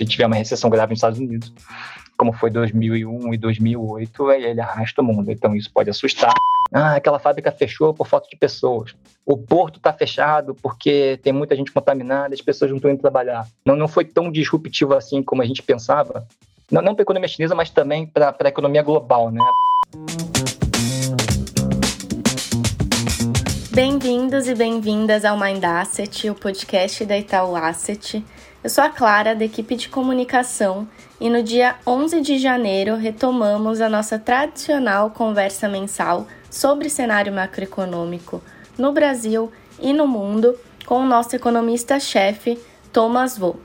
se tiver uma recessão grave nos Estados Unidos, como foi 2001 e 2008, ele arrasta o mundo. Então isso pode assustar. Ah, aquela fábrica fechou por falta de pessoas. O porto está fechado porque tem muita gente contaminada, as pessoas não estão indo trabalhar. Não, não foi tão disruptivo assim como a gente pensava. Não, não para a economia chinesa, mas também para a economia global, né? Bem-vindos e bem-vindas ao Mind Asset, o podcast da Itaú Asset. Eu sou a Clara, da equipe de comunicação, e no dia 11 de janeiro retomamos a nossa tradicional conversa mensal sobre cenário macroeconômico no Brasil e no mundo com o nosso economista-chefe, Thomas Vo.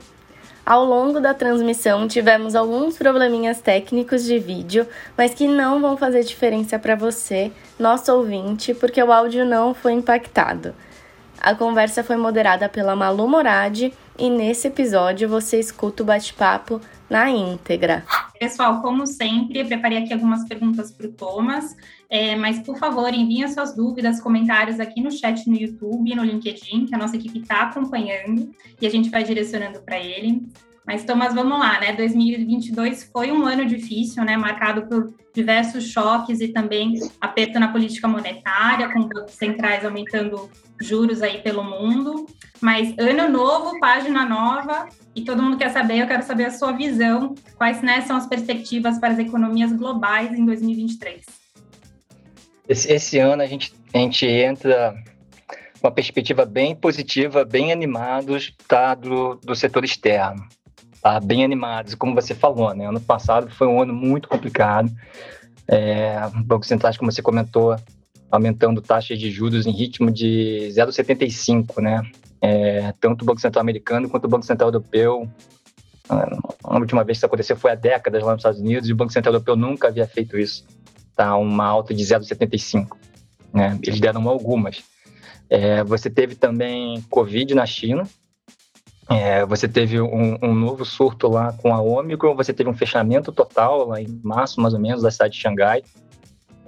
Ao longo da transmissão tivemos alguns probleminhas técnicos de vídeo, mas que não vão fazer diferença para você, nosso ouvinte, porque o áudio não foi impactado. A conversa foi moderada pela Malu Moradi e nesse episódio você escuta o bate-papo na íntegra. Pessoal, como sempre, preparei aqui algumas perguntas para o Thomas, é, mas por favor, enviem suas dúvidas, comentários aqui no chat no YouTube, no LinkedIn, que a nossa equipe está acompanhando e a gente vai direcionando para ele. Mas, Thomas, vamos lá, né? 2022 foi um ano difícil, né? Marcado por diversos choques e também aperto na política monetária, com bancos centrais aumentando juros aí pelo mundo. Mas ano novo, página nova, e todo mundo quer saber, eu quero saber a sua visão. Quais né, são as perspectivas para as economias globais em 2023? Esse, esse ano a gente, a gente entra uma perspectiva bem positiva, bem animados tá, do, do setor externo tá bem animados. Como você falou, né? Ano passado foi um ano muito complicado. É, bancos centrais, como você comentou, aumentando taxas de juros em ritmo de 0,75, né? É, tanto o Banco Central americano quanto o Banco Central europeu. A última vez que isso aconteceu foi há décadas lá nos Estados Unidos e o Banco Central europeu nunca havia feito isso. Tá? Uma alta de 0,75. Né? Eles deram algumas. É, você teve também Covid na China, é, você teve um, um, novo surto lá com a Omicron, você teve um fechamento total lá em março, mais ou menos, da cidade de Xangai.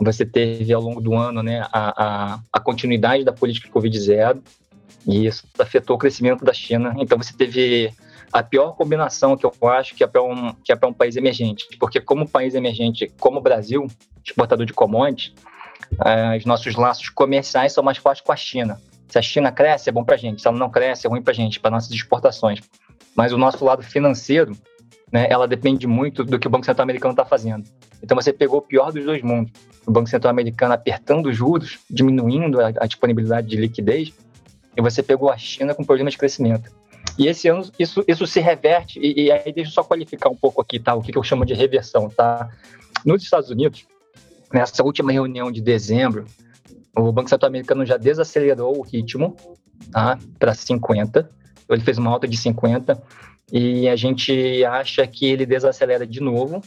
Você teve ao longo do ano né, a, a, a continuidade da política Covid-0, e isso afetou o crescimento da China. Então você teve a pior combinação que eu acho que é para um, é um país emergente, porque como país emergente, como o Brasil, exportador de commodities, eh, os nossos laços comerciais são mais fortes com a China. Se a China cresce, é bom para a gente. Se ela não cresce, é ruim para a gente, para nossas exportações. Mas o nosso lado financeiro, né, ela depende muito do que o Banco Central Americano está fazendo. Então você pegou o pior dos dois mundos. O Banco Central Americano apertando os juros, diminuindo a, a disponibilidade de liquidez, e você pegou a China com problemas de crescimento. E esse ano isso, isso se reverte, e, e aí deixa eu só qualificar um pouco aqui, tá? O que, que eu chamo de reversão, tá? Nos Estados Unidos, nessa última reunião de dezembro, o Banco Central Americano já desacelerou o ritmo tá, para 50. Ele fez uma alta de 50 e a gente acha que ele desacelera de novo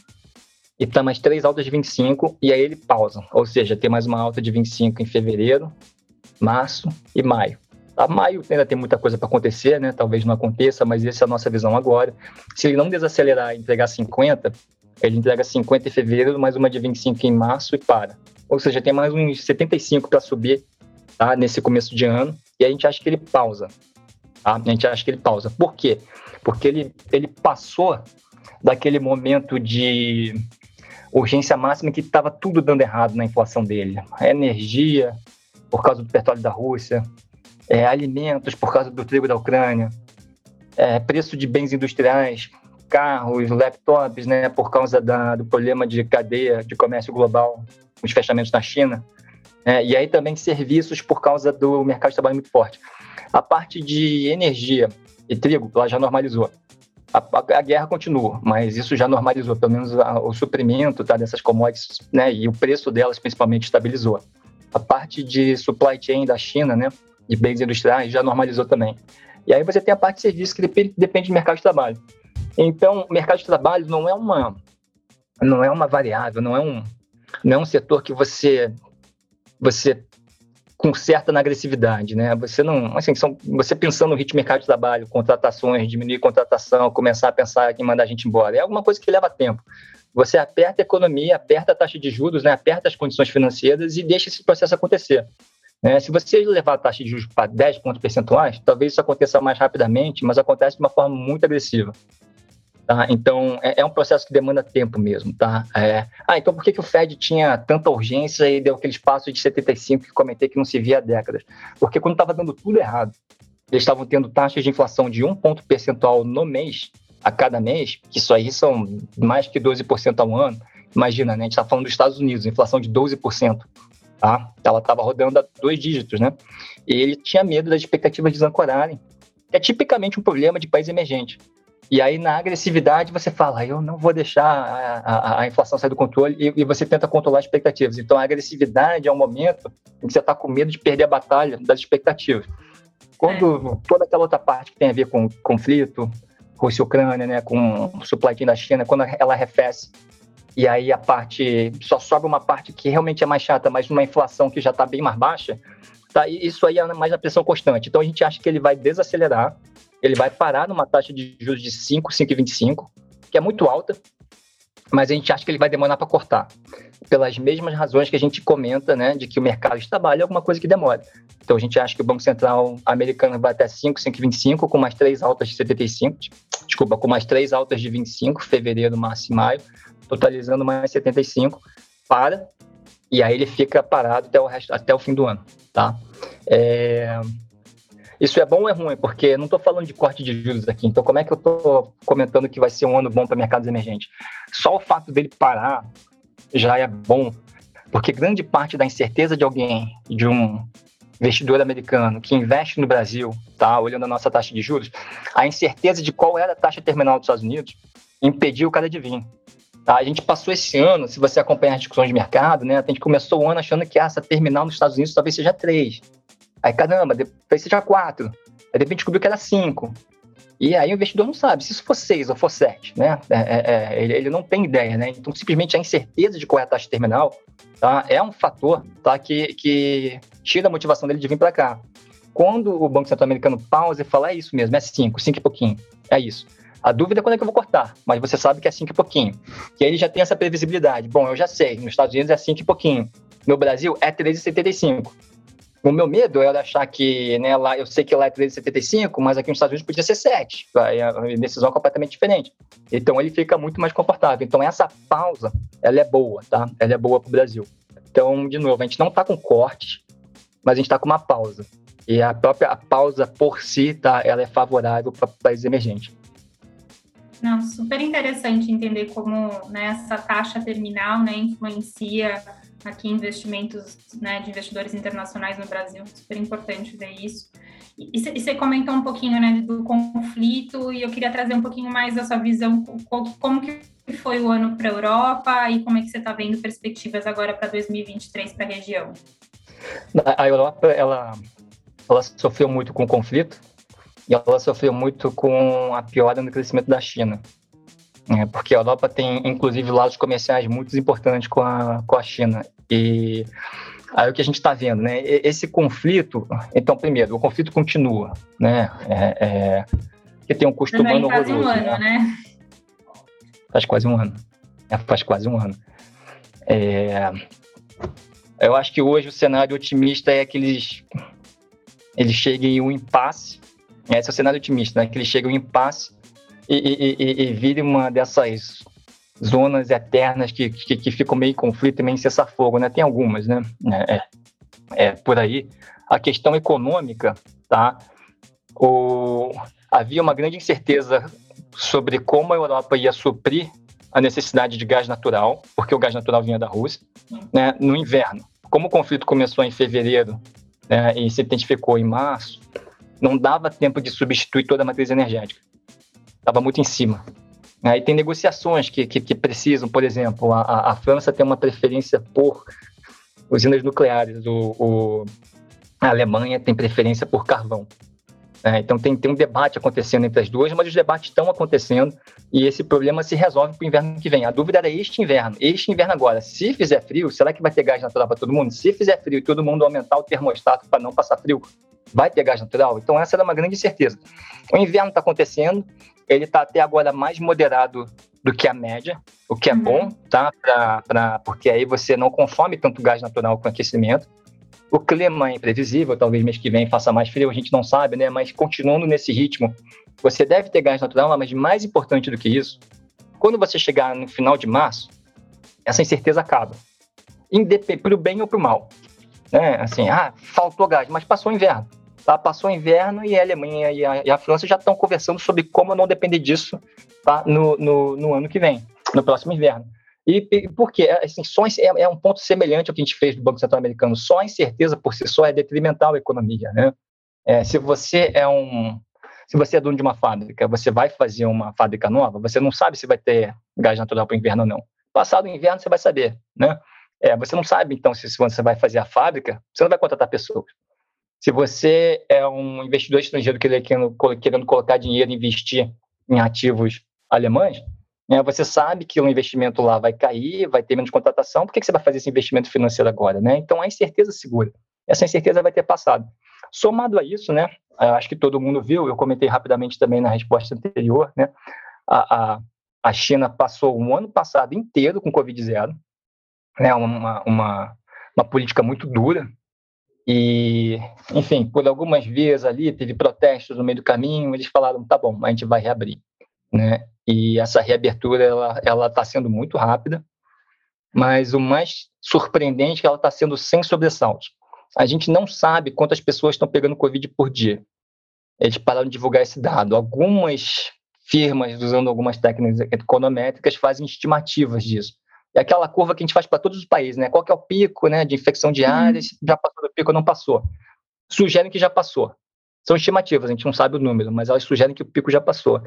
e tá mais três altas de 25 e aí ele pausa. Ou seja, tem mais uma alta de 25 em fevereiro, março e maio. A maio ainda tem muita coisa para acontecer, né? Talvez não aconteça, mas essa é a nossa visão agora. Se ele não desacelerar e entregar 50, ele entrega 50 em fevereiro, mais uma de 25 em março e para. Ou seja, tem mais uns 75 para subir tá, nesse começo de ano, e a gente acha que ele pausa. Tá? A gente acha que ele pausa. Por quê? Porque ele, ele passou daquele momento de urgência máxima que estava tudo dando errado na inflação dele. A energia, por causa do petróleo da Rússia, é, alimentos, por causa do trigo da Ucrânia, é, preço de bens industriais, carros, laptops, né, por causa da, do problema de cadeia de comércio global os fechamentos na China, né? e aí também serviços por causa do mercado de trabalho muito forte. A parte de energia e trigo, ela já normalizou. A, a, a guerra continua, mas isso já normalizou, pelo menos a, o suprimento tá, dessas commodities né, e o preço delas principalmente estabilizou. A parte de supply chain da China, né, de bens industriais, já normalizou também. E aí você tem a parte de serviços que depende, depende do mercado de trabalho. Então, o mercado de trabalho não é uma não é uma variável, não é um, não é um setor que você você conserta na agressividade, né? Você não, assim, são, você pensando no ritmo de mercado de trabalho, contratações, diminuir contratação, começar a pensar em mandar a gente embora, é alguma coisa que leva tempo. Você aperta a economia, aperta a taxa de juros, né? Aperta as condições financeiras e deixa esse processo acontecer. Né? Se você levar a taxa de juros para 10 pontos percentuais, talvez isso aconteça mais rapidamente, mas acontece de uma forma muito agressiva. Tá? Então, é, é, um processo que demanda tempo mesmo. Tá? É, ah, então por que, que o Fed tinha tanta urgência e deu aquele espaço de 75 que comentei que não se via há décadas? Porque quando estava dando tudo errado, eles estavam tendo taxas de inflação de um ponto percentual no mês, a cada mês, que isso aí são mais que 12% ao ano. Imagina, né? a gente está falando dos Estados Unidos, inflação de 12%. Tá? Ela estava rodando a dois dígitos, né? E ele tinha medo das expectativas desancorarem. É tipicamente um problema de país emergente. E aí, na agressividade, você fala, eu não vou deixar a, a, a inflação sair do controle e, e, você tenta controlar as expectativas. Então, a agressividade é um momento em que você está com medo de perder a batalha das expectativas. Quando é. toda aquela outra parte que tem a ver com conflito, Rússia e Ucrânia, né, com o supply chain da China, quando ela arrefece, e aí a parte, só sobe uma parte que realmente é mais chata, mas uma inflação que já está bem mais baixa, tá, isso aí é mais a pressão constante. Então, a gente acha que ele vai desacelerar, ele vai parar numa taxa de juros de 5, 5,25, que é muito alta, mas a gente acha que ele vai demorar para cortar, pelas mesmas razões que a gente comenta, né, de que o mercado de trabalho é alguma coisa que demora. Então a gente acha que o Banco Central americano vai até 5, 5,25, com mais três altas de 75, desculpa, com mais três altas de 25, fevereiro, março e maio, totalizando mais 75, para, e aí ele fica parado até o, resto, até o fim do ano, tá? É, isso é bom ou é ruim? Porque não estou falando de corte de juros aqui. Então, como é que eu estou comentando que vai ser um ano bom para mercados emergentes? Só o fato dele parar já é bom, porque grande parte da incerteza de alguém, de um investidor americano que investe no Brasil, tá, olhando a nossa taxa de juros, a incerteza de qual era a taxa terminal dos Estados Unidos impediu o cara de vir. Tá? A gente passou esse ano, se você acompanhar as discussões de mercado, né, a gente começou o ano achando que essa terminal nos Estados Unidos talvez seja 3. Aí, caramba, depois seja quatro. Aí, de repente, descobriu que era cinco. E aí o investidor não sabe se isso for seis ou for sete, né? É, é, é, ele, ele, não tem ideia, né? Então, simplesmente a incerteza de qual é a taxa terminal tá? é um fator tá? que, que tira a motivação dele de vir para cá. Quando o Banco Central Americano pausa e fala, é isso mesmo, é cinco, cinco e pouquinho, é isso. A dúvida é quando é que eu vou cortar, mas você sabe que é cinco e pouquinho. E aí ele já tem essa previsibilidade. Bom, eu já sei, nos Estados Unidos é cinco e pouquinho. No Brasil é 3,75. O meu medo era achar que, né, lá, eu sei que lá é 3,75, mas aqui nos Estados Unidos podia ser 7. Aí a decisão é completamente diferente. Então ele fica muito mais confortável. Então essa pausa, ela é boa, tá? Ela é boa para o Brasil. Então, de novo, a gente não está com cortes, mas a gente está com uma pausa. E a própria pausa por si, tá? Ela é favorável para países emergentes. Não, super interessante entender como né, essa taxa terminal né, influencia aqui investimentos né, de investidores internacionais no Brasil, super importante ver isso. E você comentou um pouquinho né, do conflito, e eu queria trazer um pouquinho mais da sua visão, como que foi o ano para a Europa e como é que você está vendo perspectivas agora para 2023 para a região? A Europa, ela, ela sofreu muito com o conflito, e ela sofreu muito com a piora no crescimento da China. É, porque a Europa tem, inclusive, lados comerciais muito importantes com a, com a China. E aí o que a gente está vendo, né? Esse conflito, então, primeiro, o conflito continua, né? É, é, que tem um custo humano faz um ano, né? né? Faz quase um ano. É, faz quase um ano. É, eu acho que hoje o cenário otimista é que eles, eles cheguem em um impasse. Esse é o cenário otimista, né? Que eles cheguem em um impasse e, e, e, vire uma dessas zonas eternas que, que, que ficam meio em conflito e meio em cessar-fogo, né? Tem algumas, né? É, é, é, por aí. A questão econômica, tá? O, havia uma grande incerteza sobre como a Europa ia suprir a necessidade de gás natural, porque o gás natural vinha da Rússia, né? No inverno. Como o conflito começou em fevereiro né, e se intensificou em março, não dava tempo de substituir toda a matriz energética estava muito em cima. Aí tem negociações que, que, que precisam, por exemplo, a, a, França tem uma preferência por usinas nucleares, o, o a Alemanha tem preferência por carvão. É, então tem, tem um debate acontecendo entre as duas, mas os debates estão acontecendo e esse problema se resolve para o inverno que vem. A dúvida era este inverno, este inverno agora. Se fizer frio, será que vai ter gás natural para todo mundo? Se fizer frio e todo mundo aumentar o termostato para não passar frio, vai ter gás natural? Então essa era uma grande certeza. O inverno está acontecendo, ele está até agora mais moderado do que a média, o que é uhum. bom, tá? Pra, pra, porque aí você não consome tanto gás natural com aquecimento. O clima é imprevisível, talvez mês que vem faça mais frio, a gente não sabe, né? Mas continuando nesse ritmo, você deve ter gás natural, mas mais importante do que isso, quando você chegar no final de março, essa incerteza acaba. Para o bem ou para o mal. Né? Assim, ah, faltou gás, mas passou o inverno. Tá? Passou o inverno e a Alemanha e a, e a França já estão conversando sobre como não depender disso tá? no, no, no ano que vem, no próximo inverno. E, e por quê? Assim, só é, é, um ponto semelhante ao que a gente fez do Banco Central Americano. Só a incerteza por si só é detrimental à economia. Né? É, se você é um se você é dono de uma fábrica, você vai fazer uma fábrica nova, você não sabe se vai ter gás natural para o inverno ou não. Passado o inverno, você vai saber, né? É, você não sabe, então, se, se você vai fazer a fábrica, você não vai contratar pessoas. Se você é um investidor estrangeiro querendo, querendo colocar dinheiro e investir em ativos alemães, né, você sabe que o investimento lá vai cair, vai ter menos contratação, por que, que você vai fazer esse investimento financeiro agora? Né? Então, a incerteza segura. Essa incerteza vai ter passado. Somado a isso, né, acho que todo mundo viu, eu comentei rapidamente também na resposta anterior, né, a, a, a China passou um ano passado inteiro com Covid zero, né, uma, uma, uma política muito dura, e, enfim, por algumas vias ali, teve protestos no meio do caminho, eles falaram, tá bom, a gente vai reabrir, né, e essa reabertura ela está sendo muito rápida, mas o mais surpreendente é que ela está sendo sem sobressaltos. A gente não sabe quantas pessoas estão pegando Covid por dia. Eles pararam de divulgar esse dado. Algumas firmas, usando algumas técnicas econométricas, fazem estimativas disso. É aquela curva que a gente faz para todos os países, né? Qual que é o pico né, de infecção diária, se já passou do pico ou não passou. Sugerem que já passou. São estimativas, a gente não sabe o número, mas elas sugerem que o pico já passou.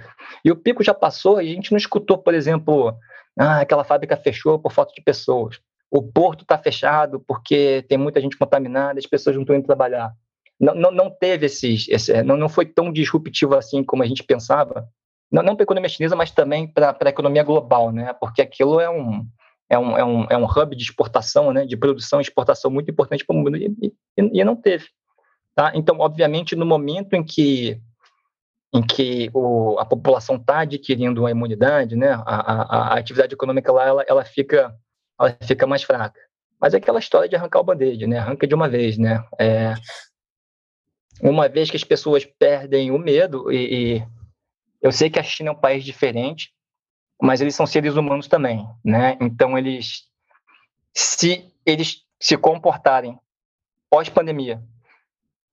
E o pico já passou e a gente não escutou, por exemplo, ah, aquela fábrica fechou por falta de pessoas. O porto está fechado porque tem muita gente contaminada, as pessoas não estão indo trabalhar. Não, não, não teve esses, esse, não, não foi tão disruptivo assim como a gente pensava. Não, não para a economia chinesa, mas também para a economia global, né? Porque aquilo é um, é um, é um, é um hub de exportação, né? De produção e exportação muito importante para o mundo e, e, e não teve. Tá? Então, obviamente, no momento em que em que o, a população está adquirindo a imunidade, né, a, a, a, atividade econômica lá ela, ela fica ela fica mais fraca. Mas é aquela história de arrancar o band-aid, né? Arranca de uma vez, né? É, uma vez que as pessoas perdem o medo e, e, eu sei que a China é um país diferente, mas eles são seres humanos também, né? Então eles se eles se comportarem pós pandemia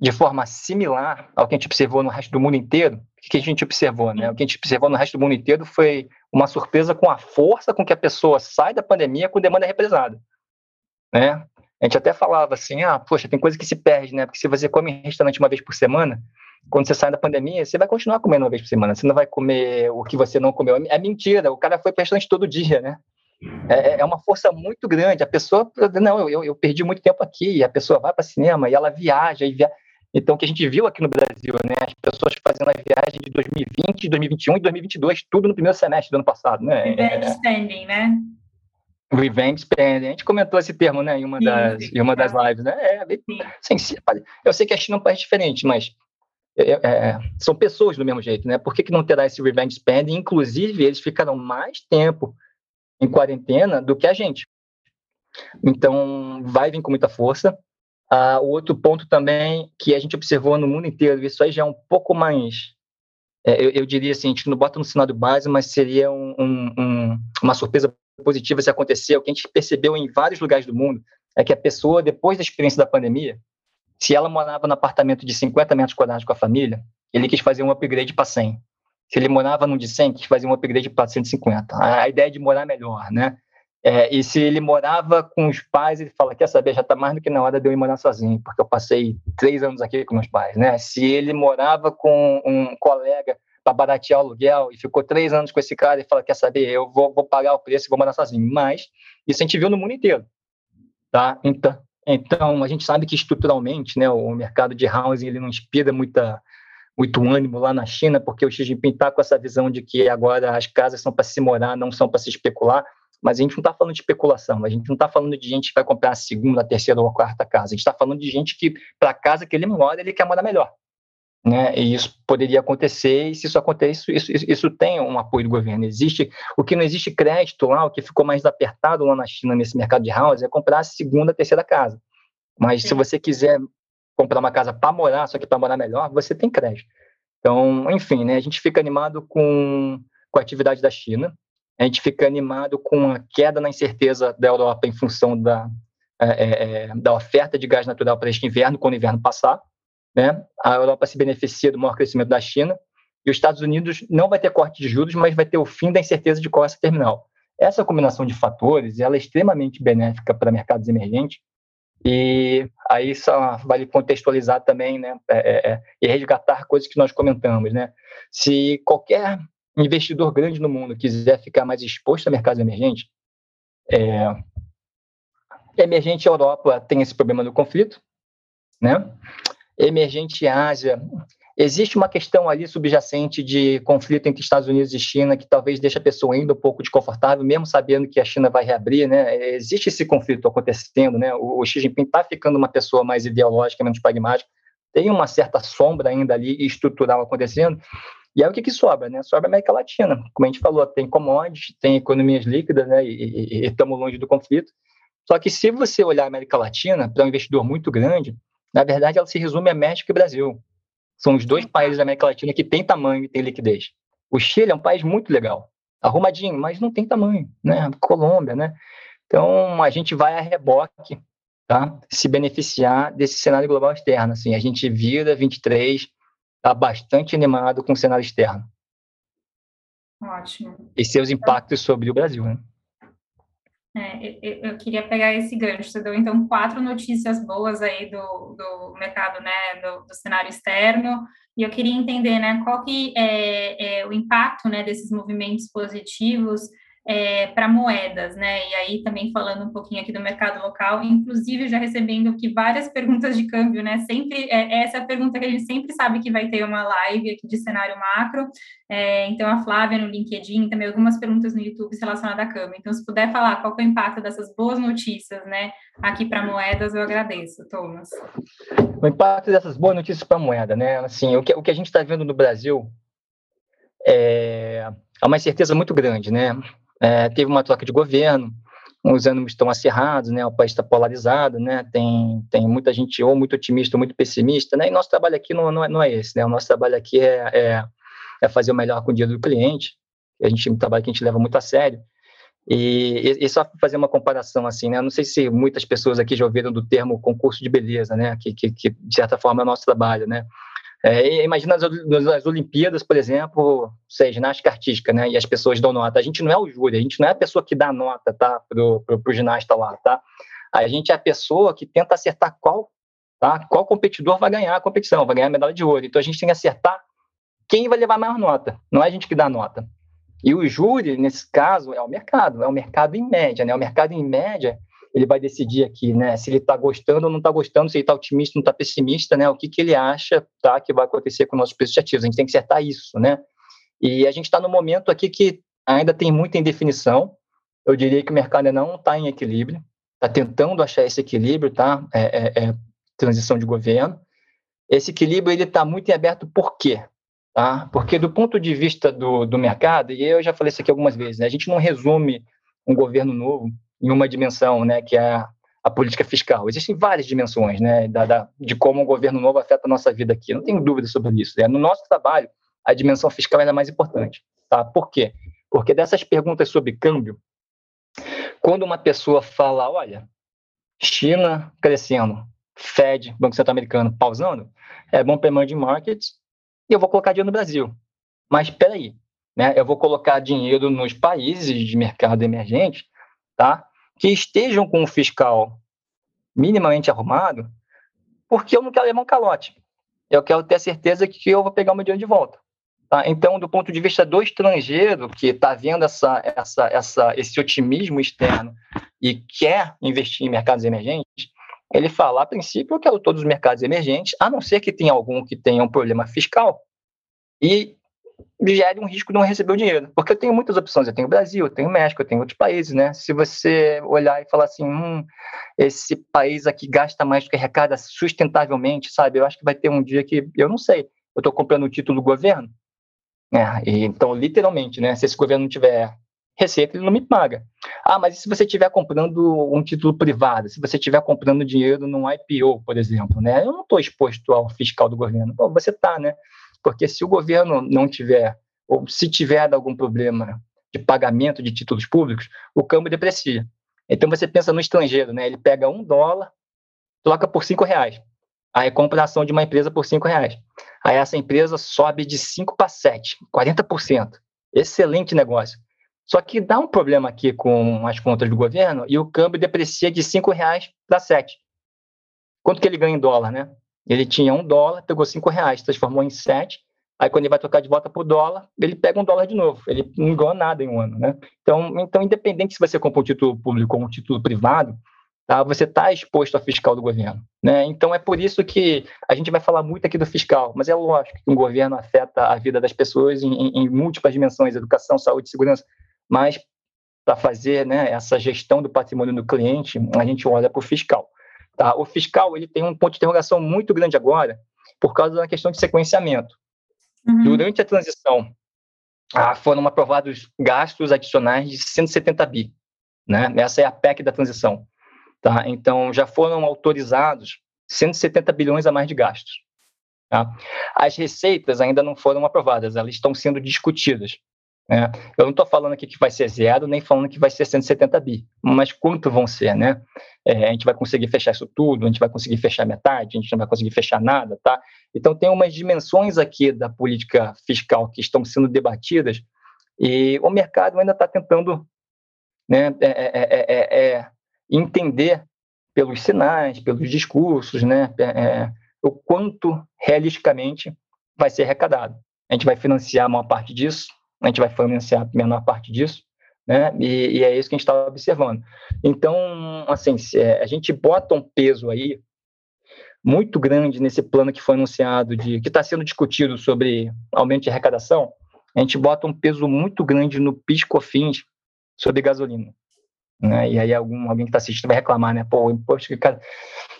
de forma similar ao que a gente observou no resto do mundo inteiro, o que a gente observou, né? O que a gente observou no resto do mundo inteiro foi uma surpresa com a força com que a pessoa sai da pandemia com demanda represada, né? A gente até falava assim, ah, poxa, tem coisa que se perde, né? Porque se você come em restaurante uma vez por semana, quando você sai da pandemia, você vai continuar comendo uma vez por semana. Você não vai comer o que você não comeu. É mentira, o cara foi para restaurante todo dia, né? É, é, uma força muito grande. A pessoa, não, eu, eu perdi muito tempo aqui. A pessoa vai para cinema e ela viaja e viaja. Então, o que a gente viu aqui no Brasil, né, as pessoas fazendo a viagem de 2020, 2021 e 2022, tudo no primeiro semestre do ano passado, né? Revenge spending, né? Revenge spending. A gente comentou esse termo, né, em uma, sim, das, em uma das lives, né? É, sim. Sim, eu sei que a China é um país diferente, mas é, é, são pessoas do mesmo jeito, né? Por que, que não terá esse revenge spending? Inclusive, eles ficaram mais tempo em quarentena do que a gente. Então, vai vir com muita força. Ah, o outro ponto também que a gente observou no mundo inteiro, isso aí já é um pouco mais, é, eu, eu, diria assim, a gente não bota no cenário base, mas seria um, um, uma surpresa positiva se acontecer. O que a gente percebeu em vários lugares do mundo é que a pessoa, depois da experiência da pandemia, se ela morava no apartamento de 50 metros quadrados com a família, ele quis fazer um upgrade para 100. Se ele morava num de 100, quis fazer um upgrade para 150. A, a ideia de morar melhor, né? É, e se ele morava com os pais, ele fala: Quer saber, já está mais do que na hora de eu ir morar sozinho, porque eu passei três anos aqui com meus pais. Né? Se ele morava com um colega para baratear o aluguel e ficou três anos com esse cara e fala: Quer saber, eu vou, vou pagar o preço e vou morar sozinho. Mas isso a gente viu no mundo inteiro. Tá? Então, então a gente sabe que estruturalmente né, o mercado de housing ele não inspira muita, muito ânimo lá na China, porque o Xi Jinping está com essa visão de que agora as casas são para se morar, não são para se especular. Mas a gente não está falando de especulação, a gente não está falando de gente que vai comprar a segunda, a terceira ou a quarta casa. A gente está falando de gente que, para a casa que ele mora, ele quer morar melhor. Né? E isso poderia acontecer, e se isso acontecer, isso, isso, isso, tem um apoio do governo. Existe o que não existe crédito lá, o que ficou mais apertado lá na China nesse mercado de house é comprar a segunda, terceira casa. Mas Sim. se você quiser comprar uma casa para morar, só que para morar melhor, você tem crédito. Então, enfim, né, a gente fica animado com, com a atividade da China, a gente fica animado com a queda na incerteza da Europa em função da, é, é, é da oferta de gás natural para este inverno, quando o inverno passar. Né? A Europa se beneficia do maior crescimento da China e os Estados Unidos não vai ter corte de juros, mas vai ter o fim da incerteza de qual é essa terminal. Essa combinação de fatores ela é extremamente benéfica para mercados emergentes e aí só vale contextualizar também, né, é, é, é, e resgatar coisas que nós comentamos, né? Se qualquer investidor grande no mundo quiser ficar mais exposto a mercados emergentes, é, emergente Europa tem esse problema do conflito, né? Emergente Ásia Existe uma questão ali subjacente de conflito entre Estados Unidos e China que talvez deixe a pessoa ainda um pouco desconfortável, mesmo sabendo que a China vai reabrir, né? Existe esse conflito acontecendo, né? O, Xi Jinping está ficando uma pessoa mais ideológica, menos pragmática, tem uma certa sombra ainda ali estrutural acontecendo. E aí o que, que sobra, né? Sobra a América Latina. Como a gente falou, tem commodities, tem economias líquidas, né? E estamos longe do conflito. Só que se você olhar a América Latina para um investidor muito grande, na verdade ela se resume a México e Brasil. São os dois países da América Latina que têm tamanho e têm liquidez. O Chile é um país muito legal, arrumadinho, mas não tem tamanho, né? Colômbia, né? Então, a gente vai a reboque, tá? Se beneficiar desse cenário global externo, assim. A gente vira 23, tá bastante animado com o cenário externo. Ótimo. E seus impactos sobre o Brasil, né? É, eu, eu, queria pegar esse gancho. Você deu, então, quatro notícias boas aí do, do mercado, né, do, do cenário externo, e eu queria entender, né, qual que é, é o impacto, né, desses movimentos positivos é, para moedas, né? E aí também falando um pouquinho aqui do mercado local, inclusive já recebendo aqui várias perguntas de câmbio, né? Sempre é, essa é a pergunta que a gente sempre sabe que vai ter uma live aqui de cenário macro. É, então a Flávia no LinkedIn, também algumas perguntas no YouTube relacionadas à câmbio. Então, se puder falar qual é o impacto dessas boas notícias, né? Aqui para moedas, eu agradeço, Thomas. O impacto dessas boas notícias para moeda, né? Assim, o que, o que a gente está vendo no Brasil é, é uma incerteza muito grande, né? É, teve uma troca de governo, os ânimos estão acirrados, né? O país está polarizado, né? Tem, tem muita gente ou muito otimista ou muito pessimista, né? E nosso trabalho aqui não, não, é, não é esse, né? O nosso trabalho aqui é, é, é fazer o melhor com o dinheiro do cliente. A gente um trabalho que a gente leva muito a sério. E, e, só fazer uma comparação assim, né? Não sei se muitas pessoas aqui já ouviram do termo concurso de beleza, né? Que, que, que de certa forma é o nosso trabalho, né? É, imagina as, as, Olimpíadas, por exemplo, sei, ginástica artística, né? E as pessoas dão nota. A gente não é o júri, a gente não é a pessoa que dá nota, tá? Pro, pro, pro ginasta lá, tá? A gente é a pessoa que tenta acertar qual, tá? Qual competidor vai ganhar a competição, vai ganhar a medalha de ouro. Então a gente tem que acertar quem vai levar maior nota. Não é a gente que dá nota. E o júri, nesse caso, é o mercado, é o mercado em média, né? O mercado em média ele vai decidir aqui, né, se ele está gostando ou não está gostando, se ele está otimista ou não está pessimista, né, o que, que ele acha tá, que vai acontecer com nossos preços de ativos. A gente tem que acertar isso, né? E a gente está no momento aqui que ainda tem muita indefinição. Eu diria que o mercado ainda não está em equilíbrio, está tentando achar esse equilíbrio, tá? É, é, é transição de governo. Esse equilíbrio ele está muito em aberto por quê? Tá? Porque do ponto de vista do, do mercado, e eu já falei isso aqui algumas vezes, né, a gente não resume um governo novo em uma dimensão, né, que é a política fiscal. Existem várias dimensões, né, da, da, de como o governo novo afeta a nossa vida aqui. Não tenho dúvida sobre isso. Né? No nosso trabalho, a dimensão fiscal é mais importante. Tá? Por quê? Porque dessas perguntas sobre câmbio, quando uma pessoa fala, olha, China crescendo, Fed, Banco Central Americano, pausando, é bom para emerging markets e eu vou colocar dinheiro no Brasil. Mas espera aí, né? eu vou colocar dinheiro nos países de mercado emergente, tá? Que estejam com o fiscal minimamente arrumado, porque eu não quero levar um calote. Eu quero ter certeza que eu vou pegar o meu dinheiro de volta. Tá? Então, do ponto de vista do estrangeiro, que está vendo essa, essa, essa, esse otimismo externo e quer investir em mercados emergentes, ele fala, a princípio, eu quero todos os mercados emergentes, a não ser que tenha algum que tenha um problema fiscal, e gere um risco de não receber o dinheiro. Porque eu tenho muitas opções. Eu tenho Brasil, eu tenho México, eu tenho outros países, né? Se você olhar e falar assim, hum, esse país aqui gasta mais do que arrecada sustentavelmente, sabe? Eu acho que vai ter um dia que, eu não sei, eu estou comprando o título do governo, né? E, então, literalmente, né? Se esse governo não tiver receita, ele não me paga. Ah, mas e se você estiver comprando um título privado, se você estiver comprando dinheiro num IPO, por exemplo, né? Eu não estou exposto ao fiscal do governo. Bom, você está, né? Porque se o governo não tiver, ou se tiver algum problema de pagamento de títulos públicos, o câmbio deprecia. Então você pensa no estrangeiro, né? Ele pega um dólar, troca por cinco reais. Aí compra a ação de uma empresa por cinco reais. Aí essa empresa sobe de 5 para 7, 40%. Excelente negócio. Só que dá um problema aqui com as contas do governo e o câmbio deprecia de 5 reais para 7. Quanto que ele ganha em dólar, né? Ele tinha um dólar, pegou 5 reais, transformou em 7. Aí quando ele vai trocar de volta para o dólar, ele pega um dólar de novo. Ele não ganha nada em um ano, né? Então, então independente se você compra um título público ou um título privado, tá? você está exposto ao fiscal do governo. Né? Então, é por isso que a gente vai falar muito aqui do fiscal, mas é lógico que um governo afeta a vida das pessoas em, em múltiplas dimensões, educação, saúde, segurança, mas para fazer né, essa gestão do patrimônio do cliente, a gente olha para o fiscal. Tá? O fiscal ele tem um ponto de interrogação muito grande agora, por causa da questão de sequenciamento. Uhum. Durante a transição, ah, foram aprovados gastos adicionais de 170 bi. Né? Essa é a PEC da transição. Tá? Então, já foram autorizados 170 bilhões a mais de gastos. Tá? As receitas ainda não foram aprovadas, elas estão sendo discutidas. Né? Eu não estou falando aqui que vai ser zero, nem falando que vai ser 170 bi, mas quanto vão ser, né? É, a gente vai conseguir fechar isso tudo, a gente vai conseguir fechar metade, a gente não vai conseguir fechar nada, tá? Então tem umas dimensões aqui da política fiscal que estão sendo debatidas e o mercado ainda está tentando né, é, é, é, entender pelos sinais, pelos discursos, né, o quanto realisticamente vai ser arrecadado. A gente vai financiar a maior parte disso, a gente vai financiar a menor parte disso, né? E, e é isso que a gente está observando. Então, assim, é, a gente bota um peso aí muito grande nesse plano que foi anunciado, de que está sendo discutido sobre aumento de arrecadação, a gente bota um peso muito grande no PIS/COFINS sobre gasolina. Né? E aí algum, alguém que está assistindo vai reclamar, né? Pô, o imposto que cara,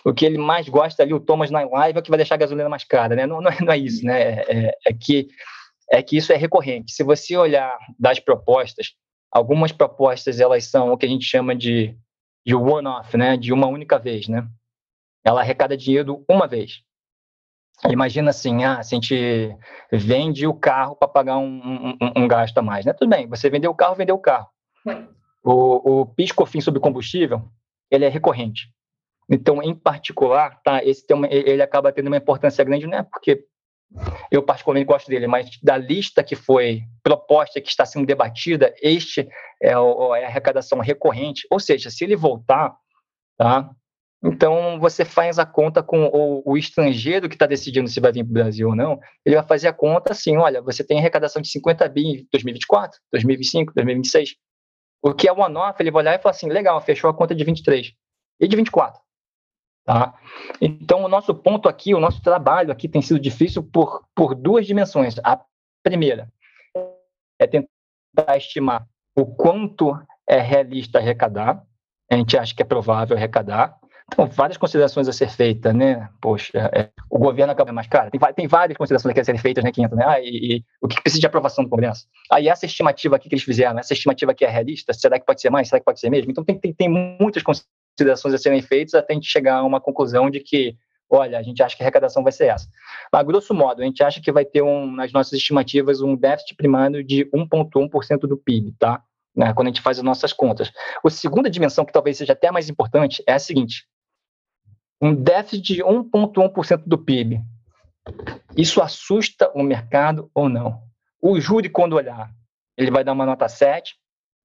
o que ele mais gosta ali, o Thomas na live, é o que vai deixar a gasolina mais cara, né? Não, não, é, não é isso, né? É, é, é que é que isso é recorrente. Se você olhar das propostas, algumas propostas elas são o que a gente chama de, de one-off, né? De uma única vez, né? Ela arrecada dinheiro uma vez. Imagina assim, ah, se a gente vende o carro para pagar um, um, um, gasto a mais, né? Tudo bem, você vendeu o carro, vendeu o carro. O, o PIS/COFINS sobre combustível, ele é recorrente. Então, em particular, tá, esse tem uma, ele acaba tendo uma importância grande, não é porque eu particularmente gosto dele, mas da lista que foi proposta, que está sendo debatida, este é, o, é a arrecadação recorrente, ou seja, se ele voltar, tá? Então, você faz a conta com o, o estrangeiro que está decidindo se vai vir para o Brasil ou não, ele vai fazer a conta assim, olha, você tem arrecadação de 50 bi em 2024, 2025, 2026. O que é one-off, ele vai olhar e falar assim, legal, fechou a conta de 23. E de 24? Tá? Então, o nosso ponto aqui, o nosso trabalho aqui tem sido difícil por, por duas dimensões. A primeira é tentar estimar o quanto é realista arrecadar. A gente acha que é provável arrecadar. Então, várias considerações a ser feitas, né? Poxa, é, o governo acaba mais caro. Tem, tem várias considerações a serem feitas, né, Quinto? Né? Ah, e, e, o que precisa de aprovação do Congresso? Aí, essa estimativa aqui que eles fizeram, essa estimativa aqui é realista? Será que pode ser mais? Será que pode ser mesmo? Então, tem, tem, tem muitas considerações considerações a serem feitas até a gente chegar a uma conclusão de que, olha, a gente acha que a arrecadação vai ser essa. Mas, grosso modo, a gente acha que vai ter, um, nas nossas estimativas, um déficit primário de 1,1% do PIB, tá? Né, quando a gente faz as nossas contas. A segunda dimensão, que talvez seja até mais importante, é a seguinte: um déficit de 1,1% do PIB. Isso assusta o mercado ou não? O júri, quando olhar, ele vai dar uma nota 7,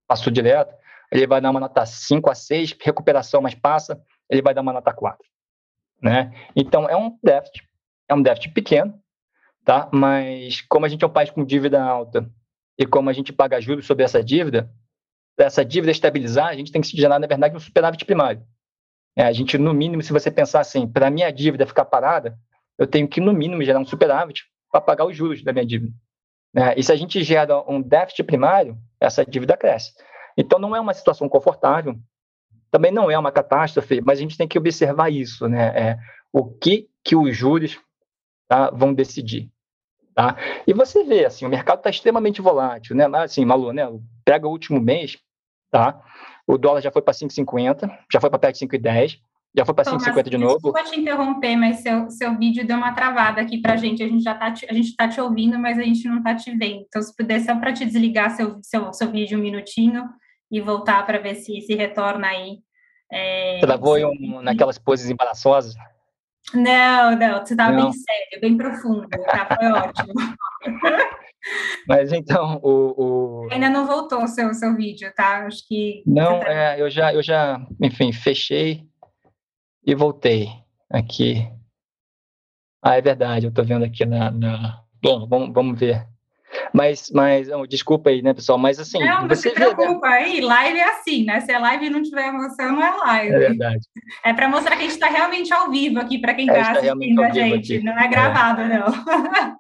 passou direto ele vai dar uma nota 5 a 6, recuperação mais passa, ele vai dar uma nota 4. Né? Então, é um déficit, é um déficit pequeno, tá? mas como a gente é um país com dívida alta e como a gente paga juros sobre essa dívida, para essa dívida estabilizar, a gente tem que se gerar, na verdade, um superávit primário. É, a gente, no mínimo, se você pensar assim, para minha dívida ficar parada, eu tenho que, no mínimo, gerar um superávit para pagar os juros da minha dívida. É, e se a gente gera um déficit primário, essa dívida cresce. Então, não é uma situação confortável, também não é uma catástrofe, mas a gente tem que observar isso, né? É, o que, que os juros tá, vão decidir. Tá? E você vê, assim, o mercado está extremamente volátil, né? Assim, Malu, né? Pega o último mês, tá? o dólar já foi para 5,50, já foi para perto de 5,10, já foi para 5,50 de novo. Desculpa te interromper, mas seu, seu vídeo deu uma travada aqui para a gente. A gente já está a gente tá te ouvindo, mas a gente não está te vendo. Então, se puder só para te desligar seu, seu, seu vídeo um minutinho e voltar para ver se se retorna aí. É, Travou um, naquelas poses embaraçosas? Não, não, você estava bem sério, bem profundo, tá? Foi ótimo. Mas então, o, o, Ainda não voltou o seu, seu vídeo, tá? Acho que. Não, tá... é, eu já, eu já, enfim, fechei e voltei aqui. Ah, é verdade, eu estou vendo aqui na. na... Bom, vamos, vamos ver. Mas, mas oh, desculpa aí, né, pessoal? Mas assim. Não, não se preocupa né? aí, live é assim, né? Se a live não tiver emoção, não é live. É verdade. É para mostrar que a gente está realmente ao vivo aqui, para quem está é, tá assistindo a gente. Aqui. Não é gravado, é. não.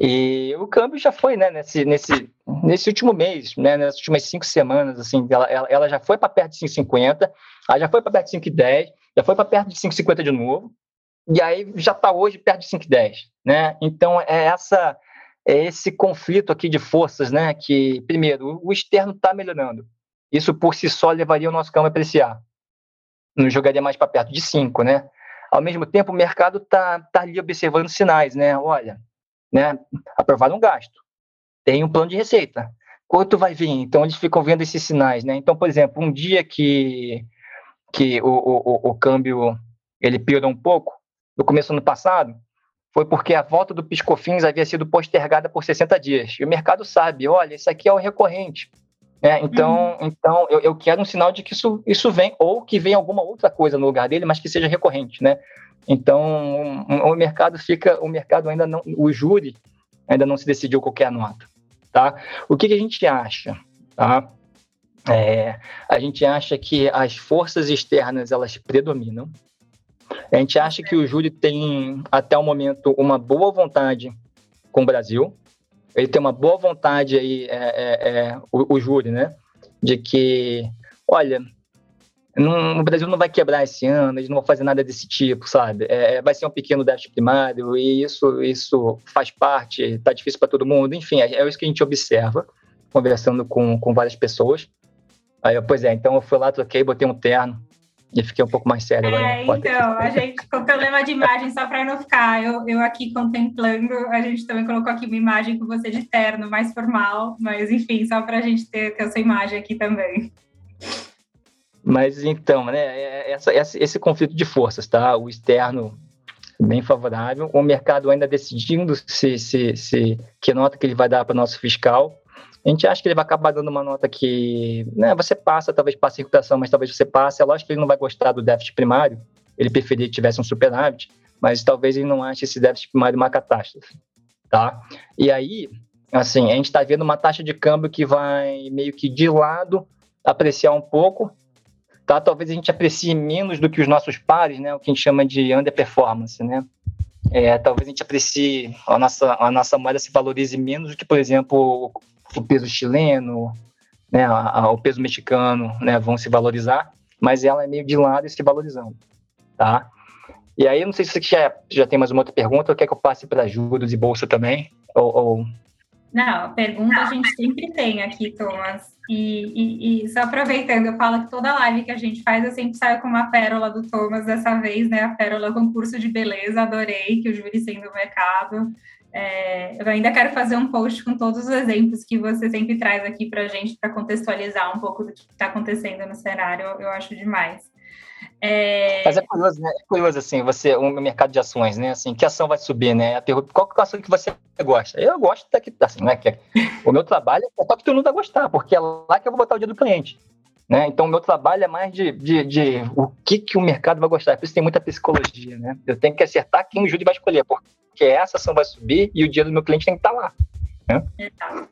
E o câmbio já foi, né, nesse, nesse, nesse último mês, né, nas últimas cinco semanas, assim, ela, ela, ela já foi para perto de 5,50, ela já foi para perto de 5,10, já foi para perto de 5,50 de novo, e aí já está hoje perto de 5,10, né? Então é essa é esse conflito aqui de forças, né? Que primeiro o externo está melhorando, isso por si só levaria o nosso câmbio a apreciar, não jogaria mais para perto de 5, né? Ao mesmo tempo o mercado está tá ali observando sinais, né? Olha, né? Aprovar um gasto, tem um plano de receita. Quanto vai vir? Então, eles ficam vendo esses sinais, né? Então, por exemplo, um dia que, que o, o, o câmbio ele piorou um pouco, no começo do ano passado, foi porque a volta do Piscofins havia sido postergada por 60 dias. E o mercado sabe, olha, isso aqui é o recorrente. É, então, uhum. então eu, eu, quero um sinal de que isso, isso vem, ou que vem alguma outra coisa no lugar dele, mas que seja recorrente, né? Então, o mercado fica, o mercado ainda não, o júri ainda não se decidiu qualquer nota, tá? O que, que a gente acha, tá? É, a gente acha que as forças externas elas predominam. A gente acha que o júri tem até o momento uma boa vontade com o Brasil. Ele tem uma boa vontade aí, é, é, é o, o júri, né? De que, olha, não, o Brasil não vai quebrar esse ano, eles não vão fazer nada desse tipo, sabe? É, é vai ser um pequeno déficit primário e isso, isso faz parte, está difícil para todo mundo. Enfim, é, é, isso que a gente observa, conversando com, com várias pessoas. Aí, eu, pois é, então eu fui lá, troquei, botei um terno e fiquei um pouco mais sério. É, agora, então, a gente, com problema de imagem, só para não ficar eu, eu aqui contemplando, a gente também colocou aqui uma imagem com você de terno, mais formal, mas enfim, só para a gente ter, ter essa imagem aqui também. Mas então, né, é, essa, esse conflito de forças, tá? O externo bem favorável, o mercado ainda decidindo se, se, se que nota que ele vai dar para o nosso fiscal. A gente acha que ele vai acabar dando uma nota que, né, você passa, talvez passe a recuperação, mas talvez você passe. É lógico que ele não vai gostar do déficit primário, ele preferia que tivesse um superávit, mas talvez ele não ache esse déficit primário uma catástrofe, tá? E aí, assim, a gente está vendo uma taxa de câmbio que vai meio que de lado apreciar um pouco, tá? Talvez a gente aprecie menos do que os nossos pares, né? O que a gente chama de underperformance, né? É, talvez a gente aprecie a nossa a nossa moeda se valorize menos do que, por exemplo, o peso chileno, né? A, a, o peso mexicano, né? Vão se valorizar, mas ela é meio de lado e se valorizando, tá? E aí, não sei se você já, já tem mais uma outra pergunta ou quer que eu passe para juros e bolsa também, ou, ou... Não, pergunta a gente sempre tem aqui, Thomas. E, e, e, só aproveitando, eu falo que toda live que a gente faz, eu sempre saio com uma pérola do Thomas dessa vez, né? A pérola concurso de beleza, adorei que o júri sendo o mercado. É, eu ainda quero fazer um post com todos os exemplos que você sempre traz aqui para a gente, para contextualizar um pouco do que está acontecendo no cenário, eu acho demais. É... Mas é curioso, né? É curioso, assim, você, o mercado de ações, né? Assim, que ação vai subir, né? A pergunta, qual é a ação que você gosta? Eu gosto daqui, assim, né? Que é, o meu trabalho é só que todo mundo vai gostar, porque é lá que eu vou botar o dia do cliente. Né? Então, o meu trabalho é mais de, de, de, o que, que o mercado vai gostar. Por isso tem muita psicologia, né? Eu tenho que acertar quem o júri vai escolher, porque essa ação vai subir e o dia do meu cliente tem que estar lá. Né? Exato.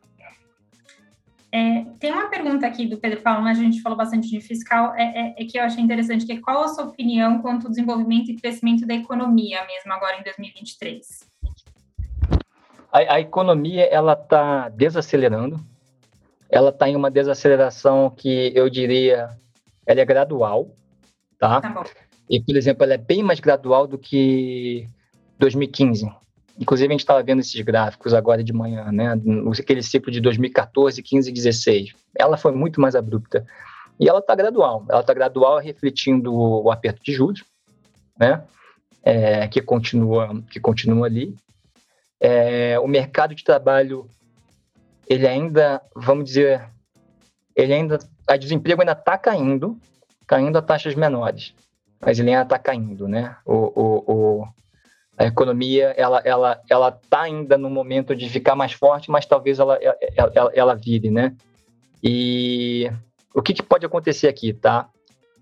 É, tem uma pergunta aqui do Pedro Paulo, mas a gente falou bastante de fiscal, é, é, é, que eu achei interessante, que é qual a sua opinião quanto ao desenvolvimento e crescimento da economia mesmo agora em 2023? A, a economia, ela está desacelerando, ela está em uma desaceleração que eu diria, ela é gradual, tá? tá e, por exemplo, ela é bem mais gradual do que 2015, inclusive a gente estava vendo esses gráficos agora de manhã, né? Aquele ciclo de 2014, 15 e 16. Ela foi muito mais abrupta. E ela está gradual. Ela está gradual refletindo o aperto de juros, né? É, que continua que continua ali. É, o mercado de trabalho ele ainda, vamos dizer, ele ainda, a desemprego ainda está caindo, caindo a taxas menores, mas ele ainda está caindo, né? O, o, o, a economia, ela, ela, ela está ainda no momento de ficar mais forte, mas talvez ela, ela, ela, ela vire, né? E o que, que pode acontecer aqui, tá?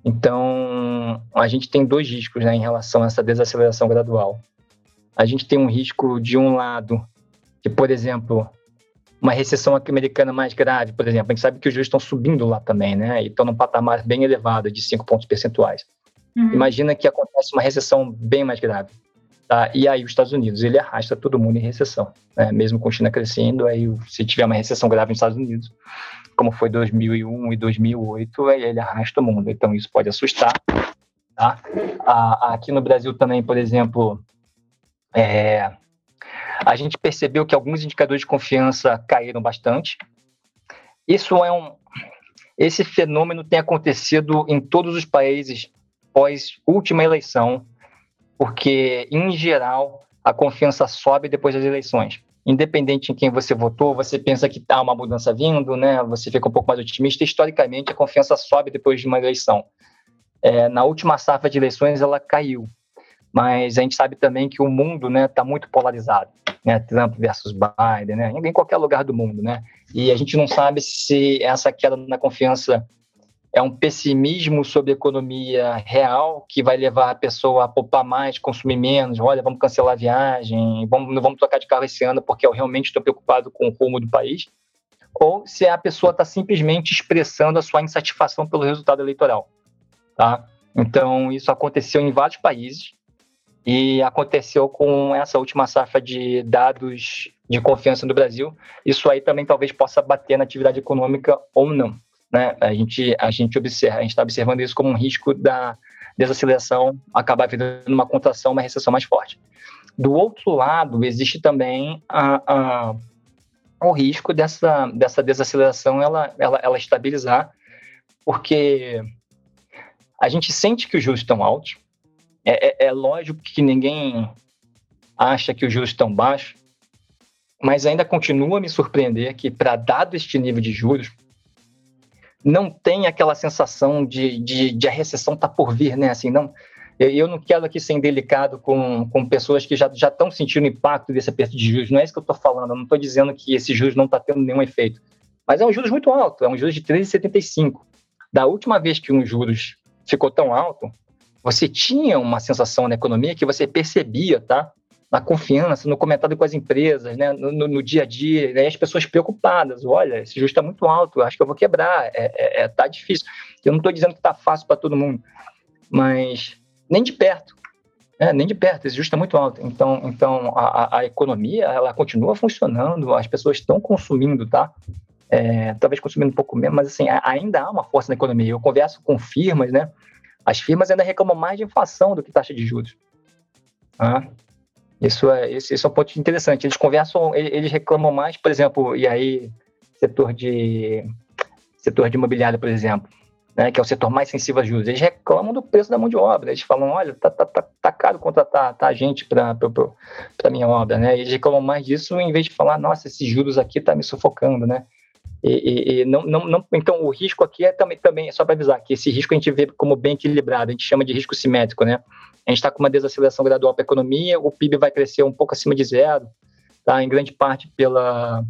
Então, a gente tem dois riscos né, em relação a essa desaceleração gradual. A gente tem um risco de um lado, que, por exemplo, uma recessão americana mais grave, por exemplo, a gente sabe que os juros estão subindo lá também, né? E estão num patamar bem elevado de 5 pontos percentuais. Uhum. Imagina que acontece uma recessão bem mais grave. Tá? E aí os Estados Unidos, ele arrasta todo mundo em recessão. Né? Mesmo com a China crescendo, aí se tiver uma recessão grave nos Estados Unidos, como foi 2001 e 2008, aí ele arrasta o mundo. Então isso pode assustar. Tá? aqui no Brasil também, por exemplo, é, a gente percebeu que alguns indicadores de confiança caíram bastante. Isso é um. Esse fenômeno tem acontecido em todos os países pós última eleição, porque, em geral, a confiança sobe depois das eleições. Independente em quem você votou, você pensa que há uma mudança vindo, né? Você fica um pouco mais otimista. Historicamente, a confiança sobe depois de uma eleição. É, na última safra de eleições, ela caiu mas a gente sabe também que o mundo está né, tá muito polarizado, né, Trump versus Biden, né, em qualquer lugar do mundo, né, e a gente não sabe se essa queda na confiança é um pessimismo sobre a economia real que vai levar a pessoa a poupar mais, consumir menos, olha, vamos cancelar a viagem, vamos, não vamos trocar de carro esse ano porque eu realmente estou preocupado com o rumo do país, ou se a pessoa está simplesmente expressando a sua insatisfação pelo resultado eleitoral, tá? Então, isso aconteceu em vários países, e aconteceu com essa última safra de dados de confiança no Brasil. Isso aí também talvez possa bater na atividade econômica ou não. Né? A gente a gente observa, a gente está observando isso como um risco da desaceleração acabar virando uma contração, uma recessão mais forte. Do outro lado, existe também a, a, o risco dessa, dessa desaceleração ela, ela, ela estabilizar, porque a gente sente que os juros estão altos, é, é, é lógico que ninguém acha que os juros estão baixos, mas ainda continua a me surpreender que, para dado este nível de juros, não tem aquela sensação de, de, de a recessão está por vir, né? Assim, não, eu, não quero aqui ser indelicado com, com pessoas que já estão sentindo o impacto desse aperto de juros, não é isso que eu estou falando, eu não estou dizendo que esse juros não está tendo nenhum efeito, mas é um juros muito alto, é um juros de 13,75. Da última vez que um juros ficou tão alto, você tinha uma sensação na economia que você percebia, tá? Na confiança, no comentário com as empresas, né? no, no, no dia a dia, né? as pessoas preocupadas. Olha, esse juros está muito alto, acho que eu vou quebrar, é, é, é tá difícil. Eu não estou dizendo que está fácil para todo mundo, mas nem de perto. É, nem de perto, esse juros está muito alto. Então, então a, a, economia ela continua funcionando, as pessoas estão consumindo, tá? É, talvez consumindo um pouco menos, mas assim, ainda há uma força na economia. Eu converso com firmas, né? As firmas ainda reclamam mais de inflação do que taxa de juros. Ah, isso é, esse, esse é um ponto interessante. Eles conversam, eles reclamam mais, por exemplo, e aí setor de setor de imobiliário, por exemplo, né, que é o setor mais sensível a juros. Eles reclamam do preço da mão de obra. Eles falam, olha, tá, tá, tá, tá caro contratar tá, gente para minha obra, né? Eles reclamam mais disso em vez de falar, nossa, esses juros aqui tá me sufocando, né? E, e, e não, não, não, então, o risco aqui é também, também só para avisar que esse risco a gente vê como bem equilibrado, a gente chama de risco simétrico, né? A gente está com uma desaceleração gradual para a economia, o PIB vai crescer um pouco acima de zero, tá? Em grande parte pela,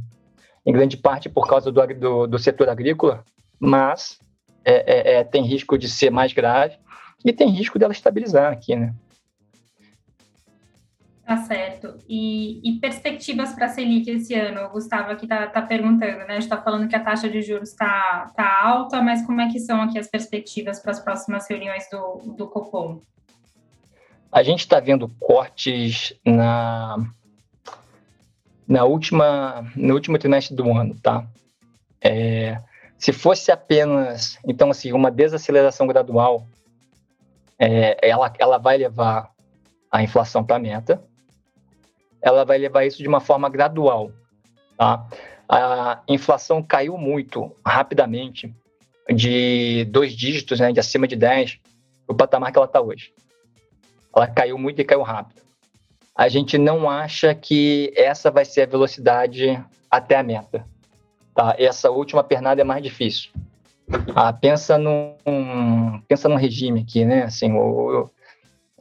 em grande parte por causa do, do, do setor agrícola, mas é, é, é, tem risco de ser mais grave e tem risco dela estabilizar aqui, né? Tá certo. E, e perspectivas para a Selic esse ano? O Gustavo aqui está tá perguntando, né? A gente está falando que a taxa de juros está tá alta, mas como é que são aqui as perspectivas para as próximas reuniões do, do Copom? A gente está vendo cortes na, na última, no último trimestre do ano, tá? É, se fosse apenas, então assim, uma desaceleração gradual, é, ela, ela vai levar a inflação para a meta, ela vai levar isso de uma forma gradual. Tá? A inflação caiu muito rapidamente, de dois dígitos, né, de acima de 10, o patamar que ela está hoje. Ela caiu muito e caiu rápido. A gente não acha que essa vai ser a velocidade até a meta. Tá? Essa última pernada é mais difícil. Ah, pensa num pensa num regime aqui, né? Assim, o,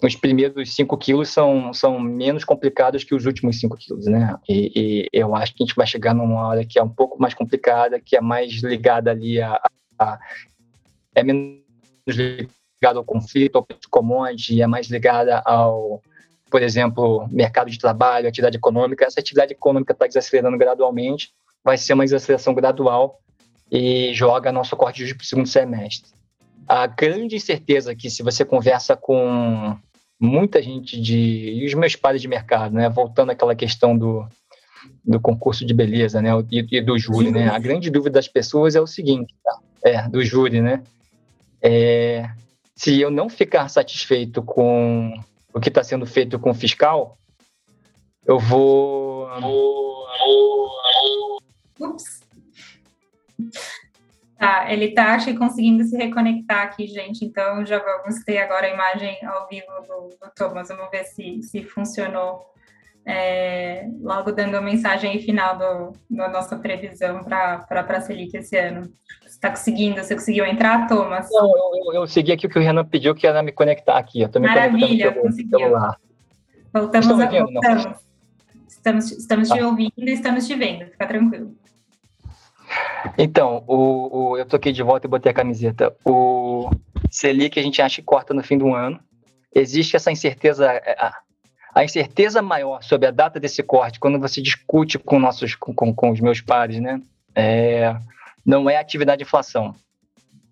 os primeiros 5 quilos são, são menos complicados que os últimos 5 quilos, né? E, e, eu acho que a gente vai chegar numa hora que é um pouco mais complicada, que é mais ligada ali a, a é menos ligada ao conflito, ao commodity, é mais ligada ao, por exemplo, mercado de trabalho, atividade econômica. Essa atividade econômica está desacelerando gradualmente, vai ser uma desaceleração gradual e joga nosso corte de juros para o segundo semestre. A grande incerteza que se você conversa com muita gente de. E os meus pares de mercado, né? Voltando àquela questão do, do concurso de beleza, né? E, e do júri, né? A grande dúvida das pessoas é o seguinte, tá? É, do júri, né? É, se eu não ficar satisfeito com o que está sendo feito com o fiscal, eu vou. Ups. Tá, ele tá, acho conseguindo se reconectar aqui, gente. Então, já vamos ter agora a imagem ao vivo do, do Thomas. Vamos ver se, se funcionou. É, logo dando a mensagem final do, da nossa previsão para a Selic esse ano. Você está conseguindo? Você conseguiu entrar, Thomas? Não, eu, eu, segui aqui o que o Renan pediu, que era me conectar aqui. Eu tô me Maravilha, conseguiu. Celular. Voltamos a voltamos. Estamos, estamos te ah. ouvindo e estamos te vendo, fica tranquilo. Então, o, o, eu toquei de volta e botei a camiseta. O Selic a gente acha que corta no fim do ano. Existe essa incerteza, é, a, a incerteza maior sobre a data desse corte, quando você discute com, nossos, com, com, com os meus pares, né? É, não é atividade de inflação.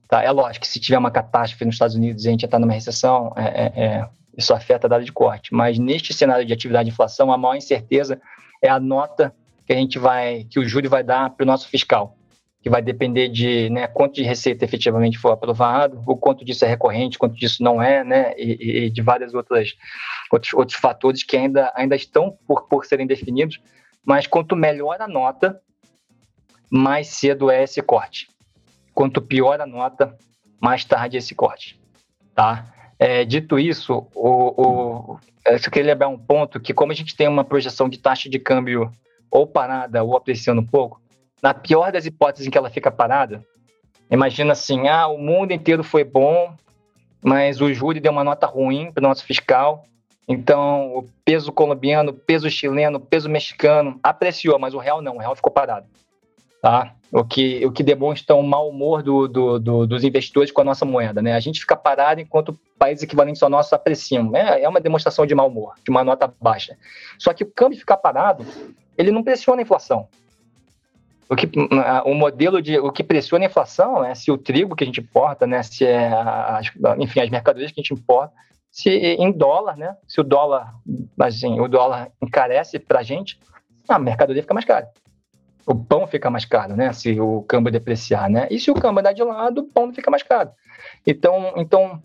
Tá? É lógico que se tiver uma catástrofe nos Estados Unidos e a gente já está numa recessão, é, é, é, isso afeta a data de corte. Mas neste cenário de atividade de inflação, a maior incerteza é a nota que a gente vai, que o júri vai dar para o nosso fiscal que vai depender de né, quanto de receita efetivamente for aprovado, o quanto disso é recorrente, quanto disso não é, né, e, e de vários outros, outros fatores que ainda, ainda estão por, por serem definidos, mas quanto melhor a nota, mais cedo é esse corte. Quanto pior a nota, mais tarde é esse corte. Tá? É, dito isso, o, o, eu só queria lembrar um ponto que como a gente tem uma projeção de taxa de câmbio ou parada ou apreciando um pouco, na pior das hipóteses em que ela fica parada, imagina assim, ah, o mundo inteiro foi bom, mas o júri deu uma nota ruim para o nosso fiscal, então o peso colombiano, o peso chileno, o peso mexicano apreciou, mas o real não, o real ficou parado. Tá? O, que, o que demonstra o mau humor do, do, do, dos investidores com a nossa moeda. Né? A gente fica parado enquanto países equivalentes ao nosso apreciam. É, é uma demonstração de mau humor, de uma nota baixa. Só que o câmbio ficar parado, ele não pressiona a inflação o que o modelo de o que pressiona a inflação é se o trigo que a gente importa, né, se é as, enfim as mercadorias que a gente importa, se em dólar, né, se o dólar, assim, o dólar encarece para a gente, a mercadoria fica mais cara. O pão fica mais caro, né, se o câmbio depreciar, né? E se o câmbio dar de lado, o pão fica mais caro. Então, então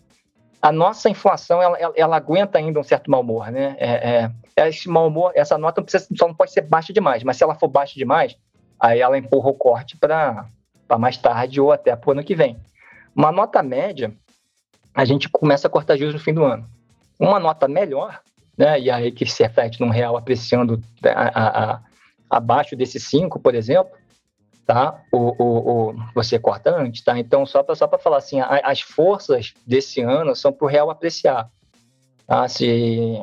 a nossa inflação ela, ela, ela, aguenta ainda um certo mau humor, né? É, é, esse mau humor, essa nota não precisa, só não pode ser baixa demais, mas se ela for baixa demais, Aí ela empurra o corte para mais tarde ou até para o ano que vem. Uma nota média, a gente começa a cortar juros no fim do ano. Uma nota melhor, né, e aí que se reflete num real apreciando né, a, a, a, abaixo desse 5, por exemplo, tá? O, o, o, você corta antes, tá? Então, só para só falar assim, as forças desse ano são para o real apreciar. Tá? Se,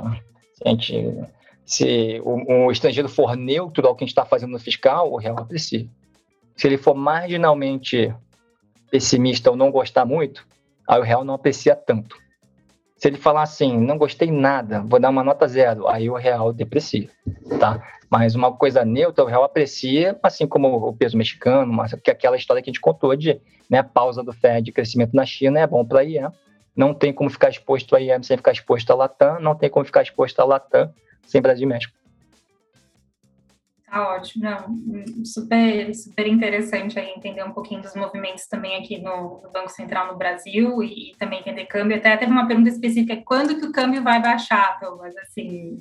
se a gente se o, o, estrangeiro for neutro ao que a gente está fazendo no fiscal, o real aprecia. Se ele for marginalmente pessimista ou não gostar muito, aí o real não aprecia tanto. Se ele falar assim, não gostei nada, vou dar uma nota zero, aí o real deprecia, tá? Mas uma coisa neutra, o real aprecia, assim como o peso mexicano, mas que aquela história que a gente contou de né, pausa do Fed, crescimento na China é bom para a IEM, não tem como ficar exposto a IEM sem ficar exposto a Latam, não tem como ficar exposto a Latam sem Brasil e México. Tá ótimo, não, super, super interessante aí entender um pouquinho dos movimentos também aqui no, no Banco Central no Brasil e, e, também entender câmbio. Até teve uma pergunta específica, quando que o câmbio vai baixar, Thomas? Assim,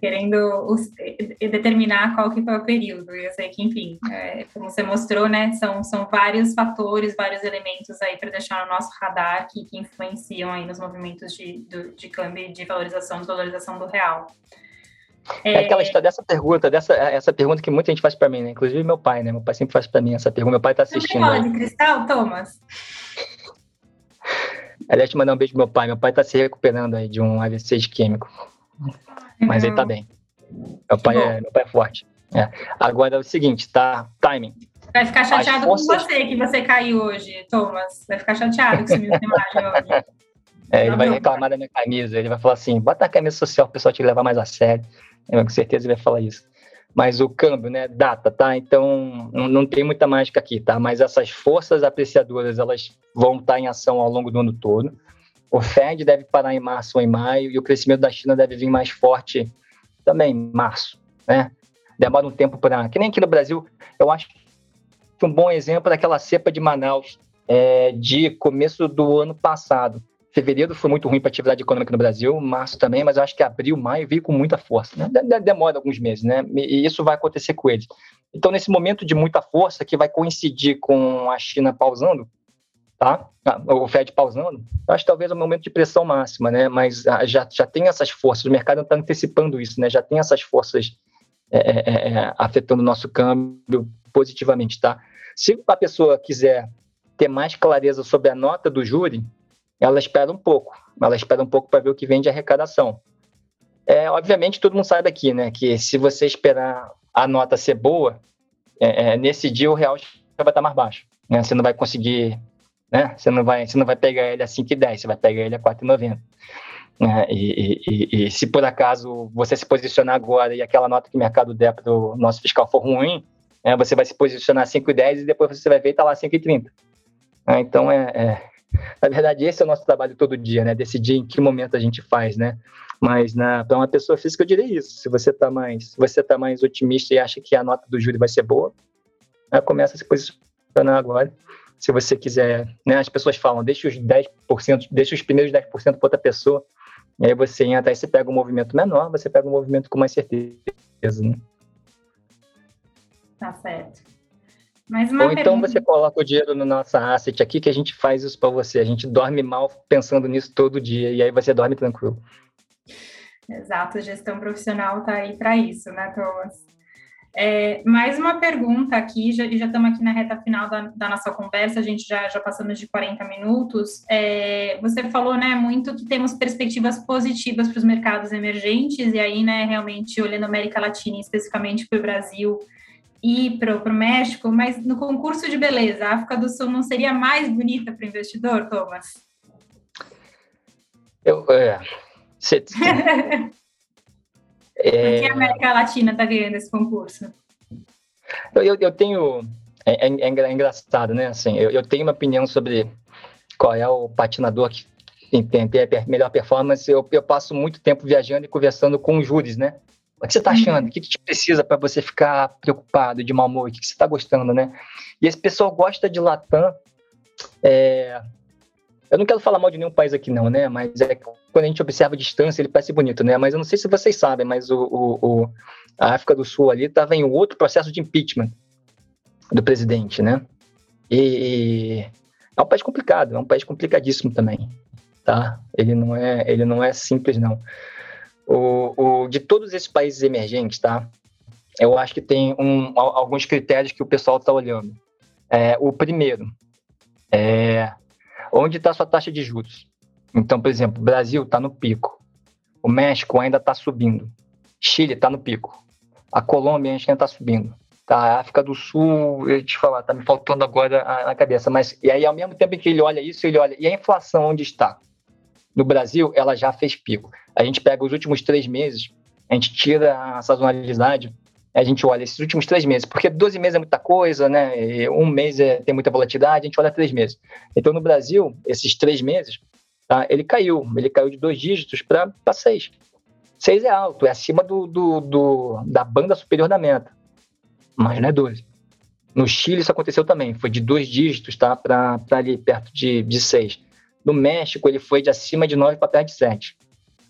querendo os, determinar qual que foi o período. Eu sei que, enfim, é, como você mostrou, né, são, são vários fatores, vários elementos aí para deixar no nosso radar que, que influenciam aí nos movimentos de, de, de câmbio e de valorização, desvalorização do real. É, é aquela história dessa pergunta, dessa essa pergunta que muita gente faz para mim, né? Inclusive meu pai, né? Meu pai sempre faz para mim essa pergunta. Meu pai tá assistindo. Você bola de cristal, Thomas? Aliás, te mandar um beijo pro meu pai. Meu pai tá se recuperando aí de um AVC isquêmico. Mas ele tá bem. Meu pai, é, meu pai é forte. É. Agora é o seguinte, tá? Timing. Vai ficar chateado forças... com você que você caiu hoje, Thomas. Vai ficar chateado com sumiu imagem hoje. É, ele vai reclamar da minha camisa. Ele vai falar assim: bota a camisa social, o pessoal te levar mais a sério. Eu, com certeza ele vai falar isso. Mas o câmbio, né? Data, tá? Então não, não tem muita mágica aqui, tá? Mas essas forças apreciadoras, elas vão estar em ação ao longo do ano todo. O Fed deve parar em março ou em maio e o crescimento da China deve vir mais forte também em março, né? Demora um tempo para... Que nem aqui no Brasil, eu acho que um bom exemplo é aquela cepa de Manaus é, de começo do ano passado. Fevereiro foi muito ruim para atividade econômica no Brasil, março também, mas eu acho que abril, maio veio com muita força. Né? Demora alguns meses, né? E isso vai acontecer com eles. Então, nesse momento de muita força, que vai coincidir com a China pausando, tá? Ah, o Fed pausando, acho que talvez é o momento de pressão máxima, né? Mas ah, já, já tem essas forças, o mercado está antecipando isso, né? Já tem essas forças é, é, é, é, afetando o nosso câmbio positivamente, tá? Se a pessoa quiser ter mais clareza sobre a nota do júri, ela espera um pouco, ela espera um pouco para ver o que vem de arrecadação. É, obviamente, todo mundo sabe aqui, né, que se você esperar a nota ser boa, é, é, nesse dia o real já vai estar mais baixo. Né? Você não vai conseguir né? Você não vai, você não vai pegar ele a 5,10, você vai pegar ele a 4,90. Né? E, e, e, se por acaso você se posicionar agora e aquela nota que o mercado der para o nosso fiscal for ruim, né, você vai se posicionar a 5,10 e depois você vai ver e está lá 5,30. Né? Então, é, é, na verdade, esse é o nosso trabalho todo dia, né? decidir em que momento a gente faz. Né? Mas para uma pessoa física eu diria isso. Se você está mais, você tá mais otimista e acha que a nota do júri vai ser boa, né, começa a se posicionar agora se você quiser, né, as pessoas falam, deixa os 10%, deixa os primeiros 10% para outra pessoa, e aí você entra, aí você pega um movimento menor, você pega um movimento com mais certeza, né? Tá certo. Mais uma Ou então pergunta. você coloca o dinheiro no nosso asset aqui, que a gente faz isso para você. A gente dorme mal pensando nisso todo dia, e aí você dorme tranquilo. Exato, gestão profissional tá aí para isso, né, Thomas? É, mais uma pergunta aqui, já, já estamos aqui na reta final da, da, nossa conversa, a gente já, já passamos de 40 minutos. É, você falou, né, muito que temos perspectivas positivas para os mercados emergentes, e aí, né, realmente olhando a América Latina, especificamente para o Brasil e para o México, mas no concurso de beleza, a África do Sul não seria mais bonita para o investidor, Thomas? Eu, é, você, É... Por que a América Latina está ganhando esse concurso? Eu, eu tenho. É, é, é, engraçado, né? Assim, eu, eu, tenho uma opinião sobre qual é o patinador que tem, melhor performance. Eu, eu passo muito tempo viajando e conversando com os júris, né? O que você está achando? Uhum. O que, que te precisa para você ficar preocupado, de mau humor? O que, que você está gostando, né? E esse pessoal gosta de Latam. É, eu não quero falar mal de nenhum país aqui, não, né? Mas é quando a gente observa a distância, ele parece bonito, né? Mas eu não sei se vocês sabem, mas o, o, o a África do Sul ali estava em outro processo de impeachment do presidente, né? E é um país complicado, é um país complicadíssimo também, tá? Ele não é, ele não é simples, não. O, o de todos esses países emergentes, tá? Eu acho que tem um, alguns critérios que o pessoal está olhando. É, o primeiro é Onde está sua taxa de juros? Então, por exemplo, Brasil está no pico. O México ainda está subindo. Chile está no pico. A Colômbia ainda está subindo. Tá, a África do Sul, eu te falar, tá me faltando agora na cabeça. Mas e aí, ao mesmo tempo que ele olha isso, ele olha. E a inflação onde está? No Brasil, ela já fez pico. A gente pega os últimos três meses, a gente tira a sazonalidade, a gente olha esses últimos três meses, porque 12 meses é muita coisa, né? um mês é, tem muita volatilidade, a gente olha três meses. Então, no Brasil, esses três meses, tá, ele caiu, ele caiu de dois dígitos para seis. Seis é alto, é acima do, do, do, da banda superior da meta, mas não é 12. No Chile isso aconteceu também, foi de dois dígitos tá, para ali perto de, de seis. No México ele foi de acima de nove para perto de sete.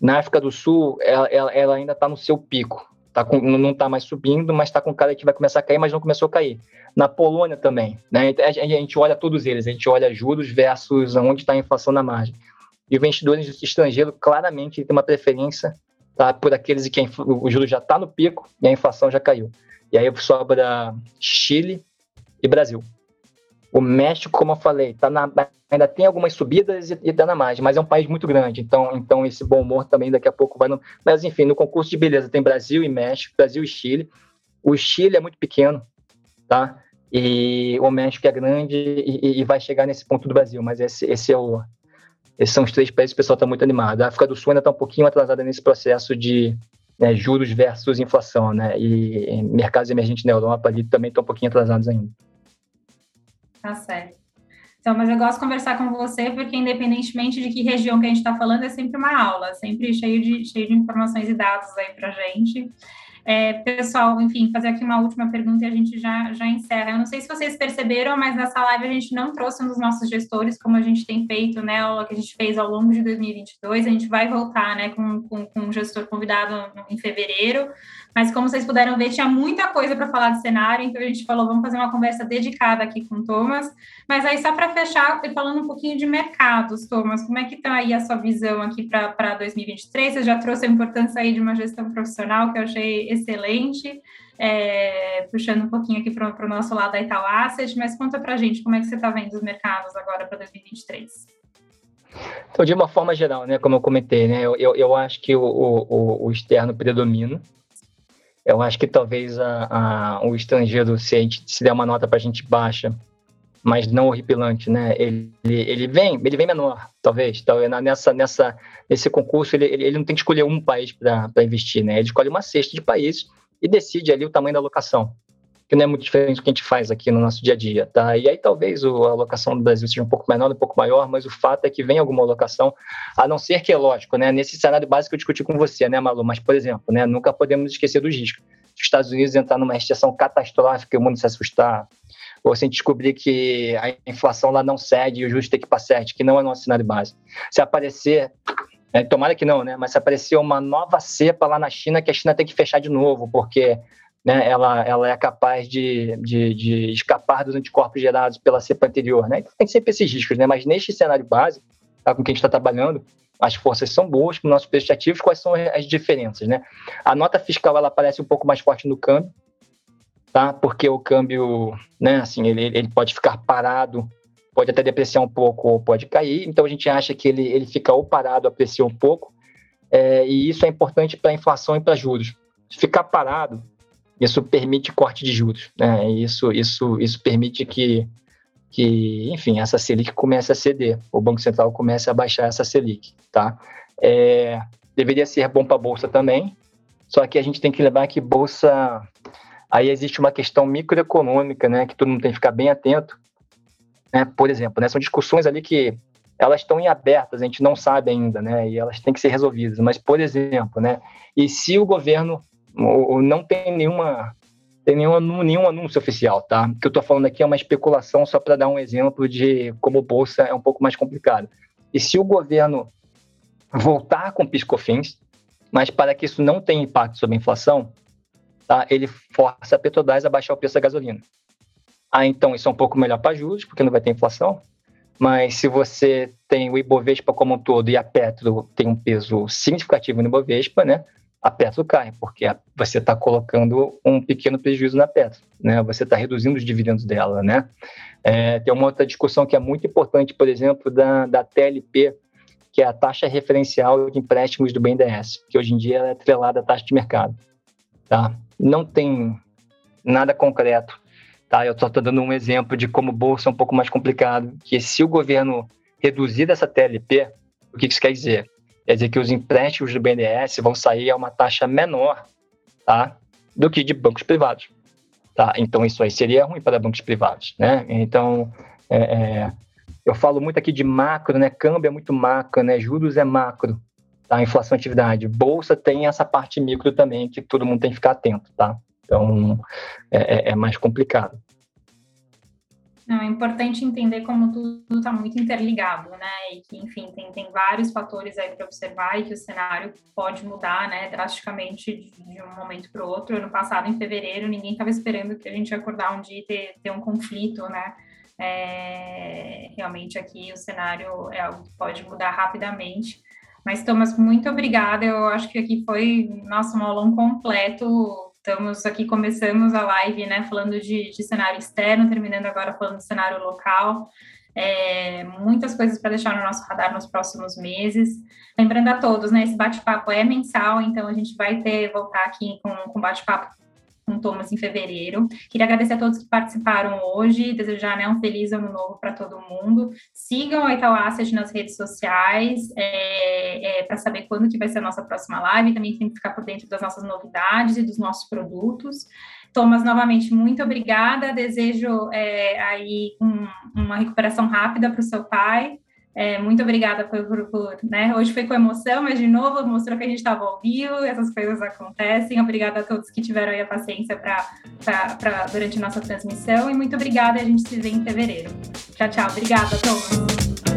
Na África do Sul, ela, ela, ela ainda está no seu pico. Tá com, não está mais subindo, mas está com cara que vai começar a cair, mas não começou a cair. Na Polônia também, né? A gente olha todos eles, a gente olha juros versus onde está a inflação na margem. E o investidor estrangeiro claramente tem uma preferência tá, por aqueles em que o juros já está no pico e a inflação já caiu. E aí sobra Chile e Brasil. O México, como eu falei, tá na, ainda tem algumas subidas e, está na margem, mas é um país muito grande, então, então esse bom humor também daqui a pouco vai no. Mas enfim, no concurso de beleza tem Brasil e México, Brasil e Chile. O Chile é muito pequeno, tá? E o México é grande e, e vai chegar nesse ponto do Brasil, mas esse, esse é o. Esses são os três países que o pessoal está muito animado. A África do Sul ainda está um pouquinho atrasada nesse processo de né, juros versus inflação, né? E mercados emergentes na Europa ali também estão um pouquinho atrasados ainda. Tá certo. Então, mas eu gosto de conversar com você porque, independentemente de que região que a gente está falando, é sempre uma aula, sempre cheio de, cheio de informações e dados aí para gente. É, pessoal, enfim, fazer aqui uma última pergunta e a gente já, já encerra. Eu não sei se vocês perceberam, mas nessa live a gente não trouxe um dos nossos gestores, como a gente tem feito, né, o que a gente fez ao longo de 2022. A gente vai voltar, né, com, com, com um gestor convidado em fevereiro, mas como vocês puderam ver, tinha muita coisa para falar do cenário, então a gente falou, vamos fazer uma conversa dedicada aqui com o Thomas. Mas aí, só para fechar, falando um pouquinho de mercados, Thomas, como é que está aí a sua visão aqui para 2023? Você já trouxe a importância aí de uma gestão profissional, que eu achei excelente, é, puxando um pouquinho aqui para o nosso lado da Itaú Asset, mas conta para a gente como é que você está vendo os mercados agora para 2023. Então, de uma forma geral, né, como eu comentei, né, eu, eu, acho que o, o, o externo predomina, eu acho que talvez a, a, o estrangeiro, se a gente se der uma nota para a gente baixa, mas não horripilante, né? Ele, ele vem, ele vem menor, talvez. Talvez nessa, nessa, nesse concurso ele, ele, não tem que escolher um país para investir, né? Ele escolhe uma cesta de países e decide ali o tamanho da alocação que não é muito diferente do que a gente faz aqui no nosso dia a dia, tá? E aí talvez a alocação do Brasil seja um pouco menor, um pouco maior, mas o fato é que vem alguma alocação, a não ser que é lógico, né? Nesse cenário básico eu discuti com você, né, Malu? Mas, por exemplo, né, nunca podemos esquecer dos riscos. Se os Estados Unidos entrar numa recessão catastrófica e o mundo se assustar, ou se a gente descobrir que a inflação lá não cede e o juros tem que sete, que não é nosso cenário básico. Se aparecer é, tomara que não, né? Mas se aparecer uma nova cepa lá na China, que a China tem que fechar de novo, porque né, ela, ela é capaz de, de, de, escapar dos anticorpos gerados pela cepa anterior. Né? Tem sempre esses riscos, né? mas neste cenário base, tá, com que a gente está trabalhando, as forças são boas para os nossos preços ativos, quais são as diferenças? Né? A nota fiscal ela parece um pouco mais forte no câmbio, tá? porque o câmbio né, assim, ele, ele pode ficar parado, pode até depreciar um pouco ou pode cair, então a gente acha que ele, ele fica ou parado, aprecia um pouco, é, e isso é importante para a inflação e para juros. Se ficar parado, isso permite corte de juros, né? Isso, isso, isso permite que, que, enfim, essa Selic comece a ceder, o Banco Central comece a baixar essa Selic, tá? É, deveria ser bom para a bolsa também, só que a gente tem que lembrar que bolsa, aí existe uma questão microeconômica, né? Que todo mundo tem que ficar bem atento, né? Por exemplo, né? São discussões ali que elas estão em abertas, a gente não sabe ainda, né? E elas têm que ser resolvidas. Mas, por exemplo, né? E se o governo não tem nenhuma tem nenhum, nenhum anúncio oficial, tá? O que eu estou falando aqui é uma especulação só para dar um exemplo de como bolsa é um pouco mais complicado. E se o governo voltar com piscofins, mas para que isso não tenha impacto sobre a inflação, tá? Ele força a Petrobras a baixar o preço da gasolina. Ah, então isso é um pouco melhor para juros, porque não vai ter inflação. Mas se você tem o Ibovespa como um todo e a Petro tem um peso significativo no Ibovespa, né? A Petro cai, porque você está colocando um pequeno prejuízo na Petro, né? Você está reduzindo os dividendos dela, né? É, tem uma outra discussão que é muito importante, por exemplo, da, da TLP, que é a taxa referencial de empréstimos do BNDES, que hoje em dia é atrelada à taxa de mercado, tá? Não tem nada concreto, tá? Eu estou dando um exemplo de como bolsa é um pouco mais complicado, que se o governo reduzir essa TLP, o que isso quer dizer? Quer dizer que os empréstimos do BNDES vão sair a uma taxa menor tá, do que de bancos privados. Tá? Então, isso aí seria ruim para bancos privados. Né? Então, é, é, eu falo muito aqui de macro, né? câmbio é muito macro, né? juros é macro, tá? inflação atividade. Bolsa tem essa parte micro também, que todo mundo tem que ficar atento. Tá? Então, é, é, é mais complicado. Não, é importante entender como tudo está muito interligado, né? E que, enfim, tem, tem vários fatores aí para observar e que o cenário pode mudar, né, drasticamente de, um momento para o outro. Ano passado, em fevereiro, ninguém estava esperando que a gente ia acordar um dia e ter, ter um conflito, né? É, realmente aqui o cenário é algo que pode mudar rapidamente. Mas, Thomas, muito obrigada. Eu acho que aqui foi, nosso um aulão completo Estamos aqui, começamos a live, né, falando de, de cenário externo, terminando agora falando de cenário local. É, muitas coisas para deixar no nosso radar nos próximos meses. Lembrando a todos, né, esse bate-papo é mensal, então a gente vai ter, voltar aqui com, com bate-papo com Thomas em fevereiro. Queria agradecer a todos que participaram hoje, desejar né, um feliz ano novo para todo mundo. Sigam a Itaú Asset nas redes sociais é, é, para saber quando que vai ser a nossa próxima live. Também tem que ficar por dentro das nossas novidades e dos nossos produtos. Thomas, novamente, muito obrigada. Desejo é, aí um, uma recuperação rápida para o seu pai. É, muito obrigada por, por, por, né? Hoje foi com emoção, mas de novo mostrou que a gente estava ao vivo, essas coisas acontecem. Obrigada a todos que tiveram a paciência para durante nossa transmissão e muito obrigada. A gente se vê em fevereiro. Tchau, tchau. Obrigada, Thomas.